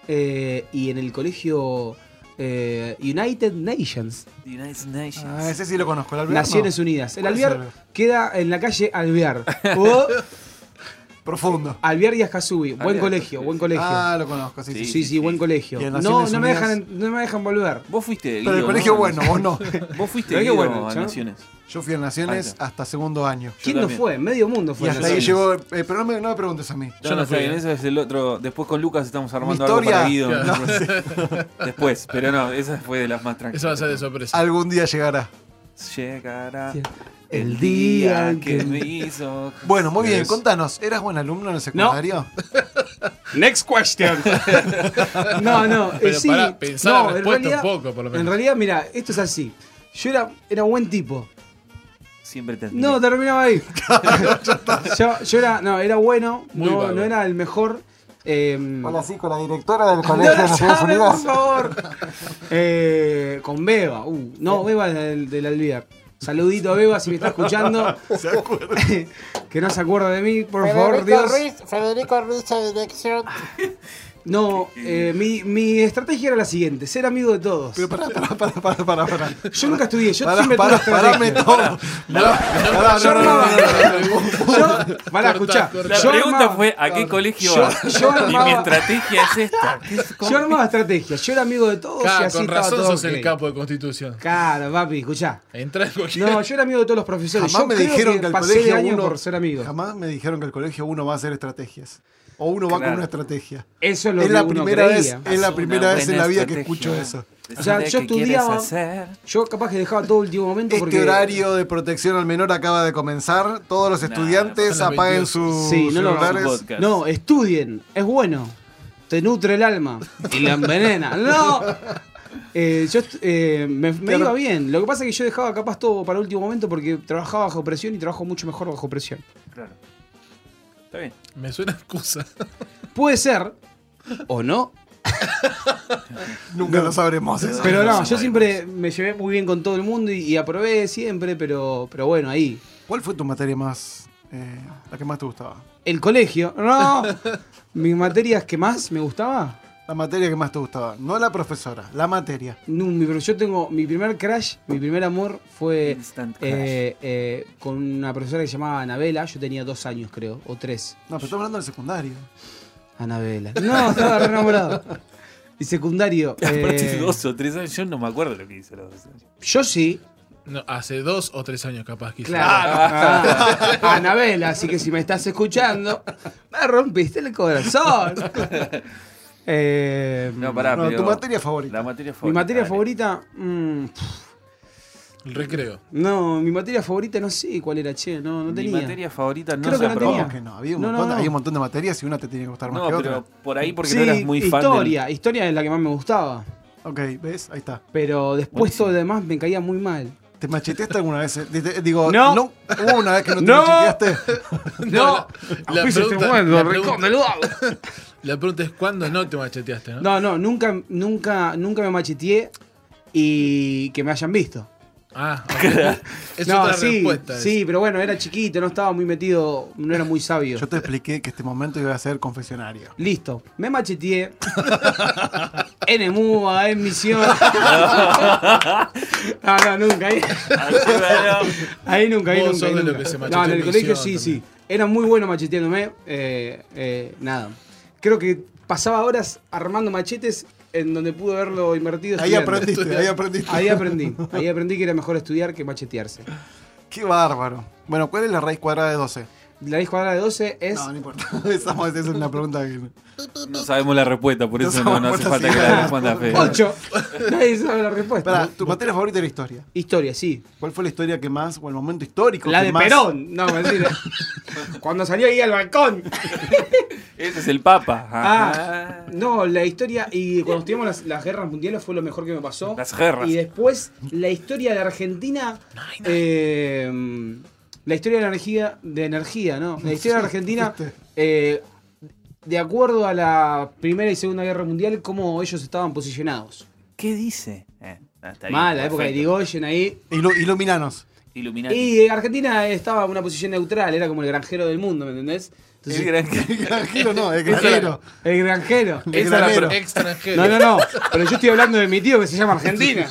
eh, y en el colegio eh, United Nations. United Nations. Ah, ese sí lo conozco. ¿el Alvear? Naciones No. Unidas. El ¿Cuál es Alvear queda en la calle Alvear. O Profundo. Alvear y Ascasubi. Buen colegio, buen colegio. Ah, lo conozco, sí, Sí, sí. sí, sí, buen colegio. No, me, dejan, no me dejan volver. Vos fuiste. Pero el colegio ¿no? bueno, vos no. Vos fuiste Colegio Guido, bueno, a Naciones. Yo fui a Naciones hasta segundo año. ¿Quién no fue? Medio mundo fue. Y a hasta ahí Naciones. llegó. eh, pero no me, no me preguntes a mí. Yo Yo no fui, eso es el otro. Después con Lucas estamos armando algo historia- para Guido. Claro. Después, pero no, esa fue de las más tranquilas. Eso va a ser de sorpresa. Algún día llegará. Llegará El día que- me hizo. Bueno, muy bien, Es- contanos, ¿eras buen alumno en el secundario? Next question. no, no, eh, Pero sí. la no, en realidad- un poco, por lo menos. En realidad, mira, esto es así. Yo era, era buen tipo. Siempre te No, terminaba ahí. yo, yo era, no, era bueno, Muy no, vago. no era el mejor. eh, sí, con la directora del no la llame, por favor. Eh, con Beba. Uh, no, Beba del, del Alvear. Saludito a Beba si me está escuchando. que no se acuerda de mí, por favor, Dios. Federico Ruiz de dirección. No, eh, mi, mi estrategia era la siguiente: ser amigo de todos. Pero pará, pará, pará, pará, pará, pará. Yo nunca estudié, yo Pará, siempre tuve pará, estrategia. parame todo. Pará, no, no, no, armaba- no, no, no. Yo, pará, escuchá. La Yo pregunta armaba- fue: ¿a qué colegio Yo- vas? yo y mi estrategia es esta. Yo armaba estrategias, yo era amigo de todos y así con estaba razón todo sos el capo de Constitución. Claro, papi, escuchá. Entra en cualquier. No, yo era amigo de todos los profesores. Jamás yo me dijeron que, que el pasé colegio uno, por ser amigo. Jamás me dijeron que el colegio uno va a hacer estrategias. O uno va con una estrategia. Eso es lo Es que la uno primera vez, es la primera vez en la vida que escucho eso. O sea, yo estudiaba- hacer. Yo capaz que dejaba todo último momento porque... Este horario de protección al menor acaba de comenzar. Todos los Nah, estudiantes apaguen 22. sus Sí, no lo- celulares. Su podcast. No, estudien, es bueno. Te nutre el alma y la envenena. ¡No! Eh, yo eh, me, me Claro. iba bien. Lo que pasa es que yo dejaba capaz todo para último momento porque trabajaba bajo presión y trabajo mucho mejor bajo presión. Claro. Está bien. Me suena excusa. Puede ser, o no, Nunca lo sabremos eso. pero no, no yo siempre me llevé muy bien con todo el mundo y, y aprobé siempre, pero, pero bueno, ahí. ¿Cuál fue tu materia más. eh, la que más te gustaba? El colegio, no. Mis materias que más me gustaba. La materia que más te gustaba. No la profesora, la materia. No, mi- pero yo tengo mi primer crash, mi primer amor fue Instant crash. eh, eh, con una profesora que se llamaba Anabela. Yo tenía dos años, creo, o tres. No, pero estamos hablando del secundario. Anabela. No, estaba re enamorado. Y secundario. Aparte eh, dos o tres años, yo no me acuerdo lo que hice a los dos años. yo sí. No, hace dos o tres años capaz quizás. Claro. Ah, Anabela, así que si me estás escuchando, me rompiste el corazón. Eh, No, pará, No, pero tu materia favorita. La materia mi favorita. materia dale. favorita. mm, El recreo. no, mi materia favorita no sé cuál era, che, no, no Mi tenía. materia favorita no Creo se que no aprobó. tenía. ¿Cómo que no? Había un, No, montón, no, no. había un montón de materias y una te tiene que gustar más No, que pero otra. por ahí porque sí, no eras muy fan del- historia, historia es la que más me gustaba. Ok, ¿ves? Ahí está. Pero después Buenísimo. todo lo demás me caía muy mal. ¿Te macheteaste alguna vez? Eh, di- Digo, No. ¿Hubo una vez que no te No. macheteaste? No, la, pregunta, la, rincón pregunta, vago. La pregunta es ¿cuándo no te macheteaste? ¿no? No, no, nunca, nunca, nunca me macheteé y que me hayan visto. Ah, ok. es no, otra sí, respuesta. esa. sí, pero bueno, era chiquito, no estaba muy metido, no era muy sabio. Yo te expliqué que este momento iba a ser confesionario. Listo, me macheteé. en Emúa, en Misión. no, no, nunca. Ahí, ahí nunca, ahí nunca. ahí de lo nunca. que se no, en el colegio sí, sí. Era muy bueno macheteándome. eh, eh, nada. Creo que pasaba horas armando machetes en donde pude haberlo invertido. Ahí estudiando. aprendiste, ahí aprendiste. Ahí aprendí. Ahí aprendí que era mejor estudiar que machetearse. Qué bárbaro. Bueno, ¿cuál es la raíz cuadrada de 12? La raíz cuadrada de 12 es. No, no importa. Esa esa es una pregunta que... No sabemos la respuesta, por eso no, no hace falta que la responda Fede. 8. Nadie sabe la respuesta. Pará, tu materia favorita era historia. Historia, sí. ¿Cuál fue la historia que más, o el momento histórico La que de más- Perón. No, mentira. Cuando salió ahí al balcón. Ese es el Papa. Ah, no, la historia. Y cuando estudiamos las, las guerras mundiales fue lo mejor que me pasó. Las guerras. Y después, la historia de Argentina. eh, la historia de la energía, de energía, ¿no? La historia de Argentina, eh, de acuerdo a la Primera y Segunda Guerra Mundial, cómo ellos estaban posicionados. ¿Qué dice? Eh, está bien, Mal, la época de. Irigoyen ahí. Ilu- iluminanos. Illuminati. Y Argentina estaba en una posición neutral, era como el granjero del mundo, ¿me entendés? El gran- El granjero no, el granjero. El granjero. El Esa pro- extranjero. No, no, no. Pero yo estoy hablando de mi tío que se llama Argentina.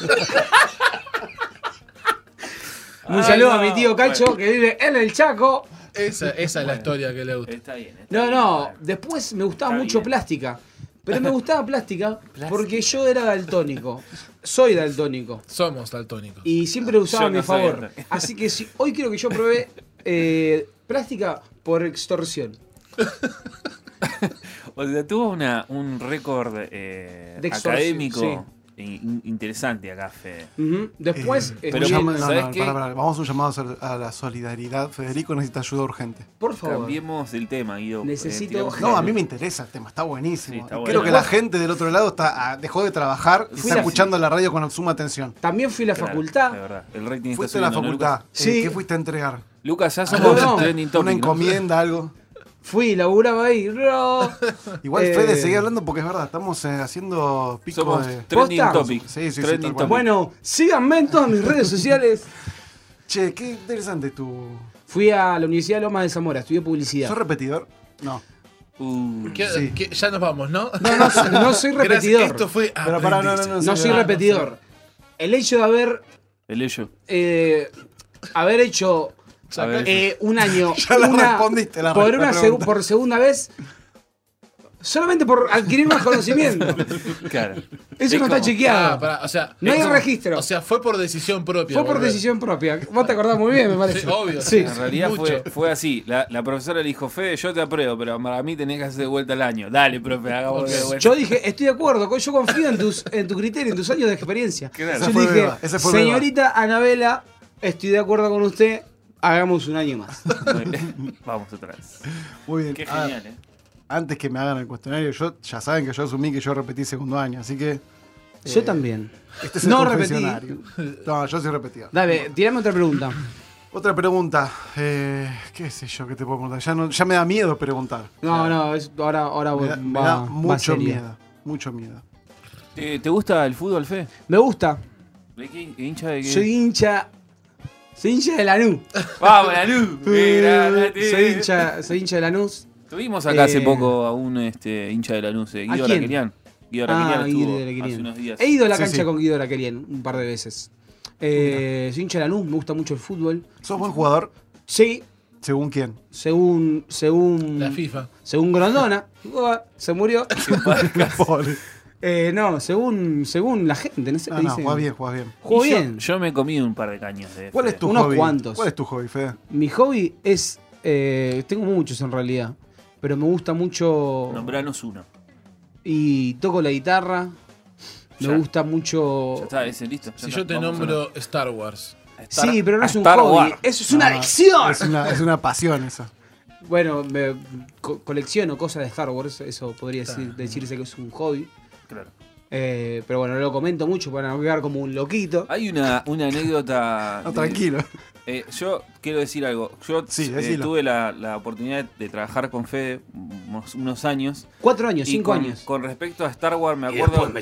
Un Ay, saludo no, a mi tío Cacho bueno. que vive en el Chaco. Esa, esa es la historia que le gusta. Está bien. está No, bien. no. Después me gustaba Está mucho bien. plástica. Pero me gustaba plástica porque yo era daltónico. Soy daltónico. Somos daltónicos. Y siempre lo usaba Yo a mi no favor. Así que si, hoy quiero que yo pruebe eh, plástica por extorsión. O sea, tuvo una, un récord eh, académico in- interesante acá, Fede. Después, Pero no, ¿sabes no, pará, pará, Vamos a un llamado a la solidaridad. Federico necesita ayuda urgente. por favor. Cambiemos el tema, Guido. Necesito- Eh, No, la- a mí me interesa el tema, está buenísimo. Sí, está Y bueno. Creo que la gente del otro lado está, ah, dejó de trabajar y está la- escuchando la radio con suma atención. También fui a la Claro, facultad. de verdad. El rating Fuiste a la ¿no, facultad. Eh, Sí. ¿Qué fuiste a entregar? Lucas, ya somos no. trending topic. ¿Una ¿no? encomienda, algo? Fui, laburaba ahí. Igual Eh, Fede, seguí hablando porque es verdad, estamos eh, haciendo pico Somos de... trending topic. Sí, sí, sí, Trending topic. Bueno, síganme en todas mis redes sociales. Che, qué interesante tu... Fui a la Universidad de Lomas de Zamora, estudié publicidad. ¿Sos repetidor? No. Uh, ¿Qué- Sí. qué- ya nos vamos, ¿no? No, no, soy- no soy Gracias, repetidor. Esto fue Pero pará, no, no, no. No soy no, repetidor. El hecho de haber, el ello. eh, haber hecho. Eh, un año Ya la una- respondiste, la- por, una seg- por segunda vez, solamente por adquirir más conocimiento. Claro. Eso Es no está chequeado. Ah, o sea, No hay registro. O sea, fue por decisión propia. Fue por volver. decisión propia. Vos te acordás muy bien, me parece. Sí, obvio. Sí. En realidad fue, fue así. La, la profesora le dijo, Fede, yo te apruebo, pero para mí tenés que hacer de vuelta al año. Dale, profe, hagamos de vuelta. Yo dije, estoy de acuerdo, yo confío en tus, en tu criterio, en tus años de experiencia. Claro. Yo dije, señorita Anabela, estoy de acuerdo con usted, hagamos un año más. Vamos otra vez. Muy bien. Qué Ah, genial, ¿eh? antes que me hagan el cuestionario, yo ya saben que yo asumí que yo repetí segundo año, así que Yo también. este es el No repetí. No, yo soy repetidor. Dale, tirame otra pregunta. Otra pregunta. Eh, ¿Qué sé yo que te puedo preguntar? Ya, no, ya me da miedo preguntar. No, no, es- ahora, ahora Me va, da, me va- da va mucho miedo. Mucho miedo. ¿Te, te gusta el fútbol, Fede? Me gusta. ¿De qué hincha de qué? Soy hincha. Soy hincha de Lanús. ¡Vamos, la luz! soy hincha, soy hincha de Lanús. Tuvimos acá hace Eh, poco a un este, hincha de la luz, eh, Guido. Raquelian. Guido Ah, Raquelian Guido estuvo Raquelian. hace unos días. He ido a la Sí, cancha sí. con Guido Raquelian un par de veces. Eh, soy hincha de Lanús, me gusta mucho el fútbol. ¿Sos buen jugador? Sí, ¿Según quién? según. Según. La FIFA. Según Grondona. Uah, Se murió. Eh, no, según, según la gente, no sé Ah, qué no, dicen. jugás bien, jugás bien. Juego Y yo- bien. Yo, me he comido un par de caños de ¿Cuál es tu Unos hobby? cuantos. ¿Cuál es tu hobby, Fede? Mi hobby es. eh, tengo muchos en realidad. Pero me gusta mucho. Nombranos uno. Y toco la guitarra. Me Ya. gusta mucho. Ya está, ese listo. ya Si está. yo te Vamos a nombro Star Wars. a Star- sí, pero no a es un Star hobby. Wars. Eso es una No, adicción. Es una, es una pasión esa. Bueno, me co- colecciono cosas de Star Wars. Eso podría decir- decirse que es un hobby. Claro. Eh, pero bueno, no lo comento mucho para no quedar como un loquito. Hay una, una anécdota. No, de- tranquilo. Eh, yo quiero decir algo. Yo Sí, eh, tuve la, la oportunidad de trabajar con Fede unos, unos años. Cuatro años, y cinco con, años. Con respecto a Star Wars, me acuerdo.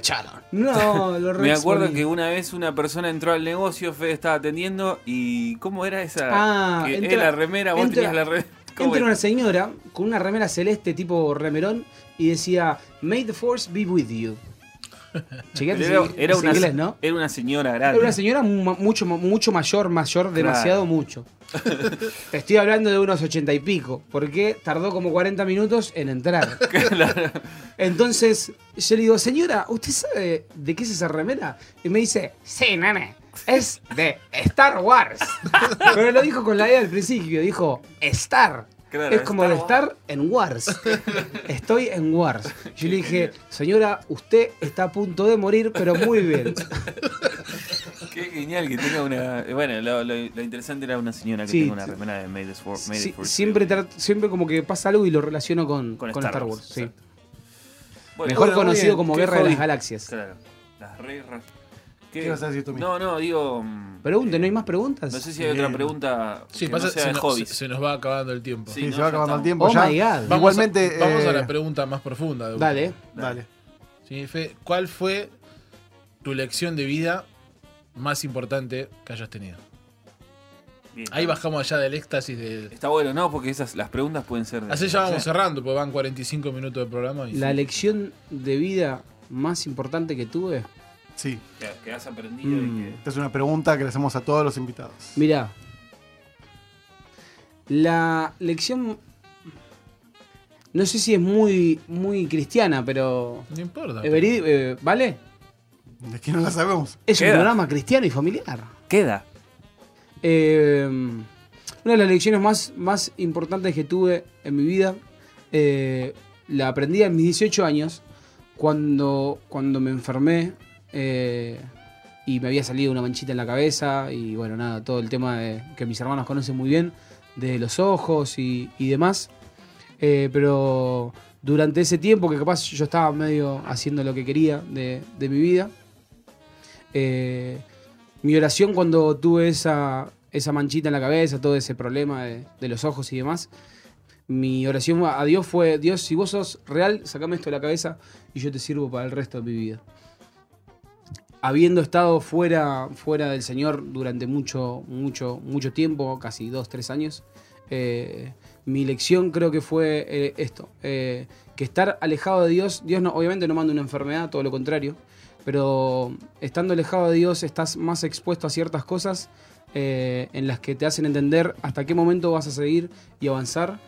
No, lo Me acuerdo que una vez una persona entró al negocio, Fede estaba atendiendo y ¿cómo era esa? Ah, que entra- era la remera, vos entra- tenías la remera. ¿Cómo Entra una señora con una remera celeste tipo remerón y decía May the force be with you. Chequeate era, una, inglés, ¿no? era una señora grande. Era una señora mu- mucho, mucho mayor, mayor, demasiado mucho. Te estoy hablando de unos ochenta y pico, porque tardó como 40 minutos en entrar. Claro. Entonces yo le digo, señora, ¿usted sabe de qué es esa remera? Y me dice, sí, nene, es de Star Wars. Pero lo dijo con la E al principio, dijo Star. Claro, es como de estar en Wars. Estoy en Wars. Yo le dije, señora, usted está a punto de morir, pero muy bien. Qué genial que tenga una. Bueno, lo, lo- lo interesante era una señora que Sí, tenga una remera de Made the Force. Made Sí, siempre, siempre como que pasa algo y lo relaciono con, Con con Star Star, Wars, sí. Bueno, Mejor bueno, conocido bien. como ¿Qué Guerra de las Galaxias. Claro. Las re. ¿Qué, ¿Qué vas a decir tú, Miguel? No, no, digo. mm, Pregunte, ¿no hay más preguntas? No sé si hay otra pregunta. Sí, que pasa no sea se, de nos, hobbies. se- se nos va acabando el tiempo. Sí, Sí, no, se va acabando el tiempo Oh ya. my God. Vamos, Igualmente. a, vamos a eh, la pregunta más profunda. de. Dale. Dale. Sí, Fe, ¿Cuál fue tu lección de vida más importante que hayas tenido? Bien. Ahí bajamos allá del éxtasis del... Está bueno, ¿no? Porque esas, las preguntas pueden ser. de- Así ya vamos Sí. cerrando, porque van 45 minutos de programa. Y La sí. lección de vida más importante que tuve. Sí. Que, que has aprendido Mm. y que. Esta es una pregunta que le hacemos a todos los invitados. Mirá. La lección. No sé si es muy, muy cristiana, pero. No importa. eh, eh, ¿Vale? Es que no la sabemos. Es un programa cristiano y familiar. Queda. Eh, una de las lecciones más, más importantes que tuve en mi vida eh, la aprendí a mis 18 años cuando, cuando me enfermé eh, y me había salido una manchita en la cabeza y bueno, nada, todo el tema de, que mis hermanos conocen muy bien de los ojos y, y demás. Eh, pero durante ese tiempo que capaz yo estaba medio haciendo lo que quería de, mi vida, eh, mi oración cuando tuve esa, esa manchita en la cabeza, todo ese problema de los ojos y demás, mi oración a Dios fue, Dios, si vos sos real, sacame esto de la cabeza y yo te sirvo para el resto de mi vida. Habiendo estado fuera, fuera del Señor durante mucho, mucho, mucho tiempo, casi dos, tres años, eh, mi lección creo que fue eh, esto, eh, que estar alejado de Dios, Dios no, obviamente no manda una enfermedad, todo lo contrario, pero estando alejado de Dios estás más expuesto a ciertas cosas en las que te hacen entender hasta qué momento vas a seguir y avanzar,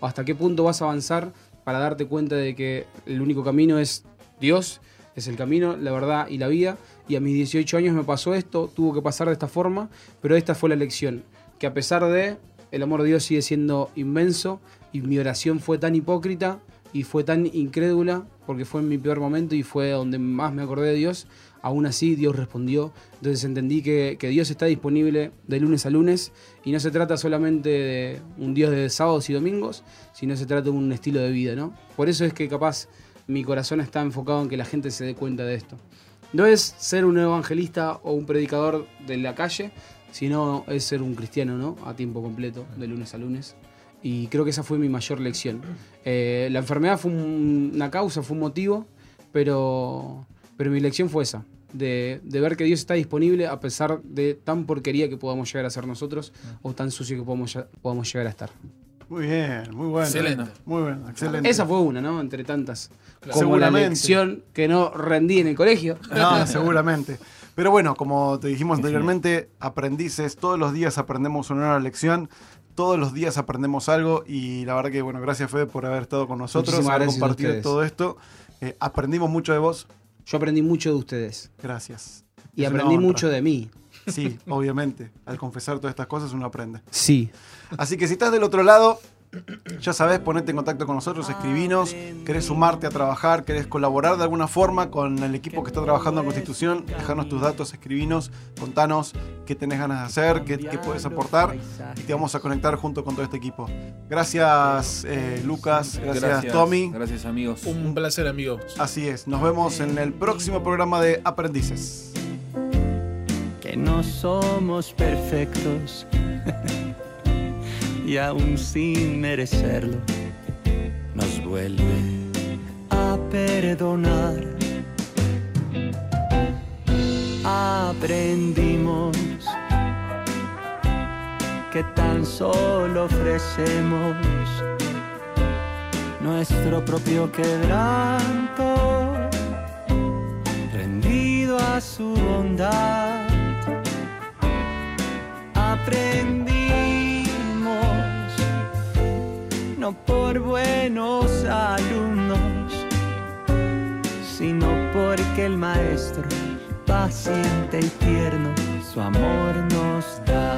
hasta qué punto vas a avanzar para darte cuenta de que el único camino es Dios, es el camino, la verdad y la vida. Y a mis 18 años me pasó esto, tuvo que pasar de esta forma, pero esta fue la lección, que a pesar de, el amor de Dios sigue siendo inmenso y mi oración fue tan hipócrita y fue tan incrédula, porque fue en mi peor momento y fue donde más me acordé de Dios, aún así Dios respondió. Entonces entendí que, que Dios está disponible de lunes a lunes y no se trata solamente de un Dios de sábados y domingos, sino se trata de un estilo de vida, ¿no? Por eso es que capaz mi corazón está enfocado en que la gente se dé cuenta de esto. No es ser un evangelista o un predicador de la calle, sino es ser un cristiano, ¿no? A tiempo completo, de lunes a lunes. Y creo que esa fue mi mayor lección. Eh, la enfermedad fue un- una causa, fue un motivo, pero, pero mi lección fue esa. De, de ver que Dios está disponible a pesar de tan porquería que podamos llegar a ser nosotros o tan sucio que podamos, podamos llegar a estar. Muy bien, muy bueno. Excelente. Muy bueno, excelente. Esa fue una, ¿no? Entre tantas. Como la Seguramente. lección que no rendí en el colegio. No, seguramente. Pero bueno, como te dijimos anteriormente, aprendices, todos los días aprendemos una nueva lección, todos los días aprendemos algo y la verdad que, bueno, gracias Fede por haber estado con nosotros, Muchísimas haber compartido ustedes. todo esto. Eh, aprendimos mucho de vos. Yo aprendí mucho de ustedes. Gracias. Y Es aprendí mucho de mí. Sí, obviamente. Al confesar todas estas cosas uno aprende. Sí. Así que si estás del otro lado, ya sabes, ponete en contacto con nosotros, escribinos, querés sumarte a trabajar, querés colaborar de alguna forma con el equipo que está trabajando en Constitución, dejanos tus datos, escribinos, contanos qué tenés ganas de hacer, qué, qué puedes aportar y te vamos a conectar junto con todo este equipo. Gracias eh, Lucas, gracias, Tommy. Gracias amigos. Un placer, amigo. Así es, nos vemos en el próximo programa de Aprendices. No somos perfectos y aún sin merecerlo nos vuelve a perdonar. Aprendimos que tan solo ofrecemos nuestro propio quebranto rendido a su bondad. Aprendimos, no por buenos alumnos, sino porque el maestro, paciente y tierno, su amor nos da.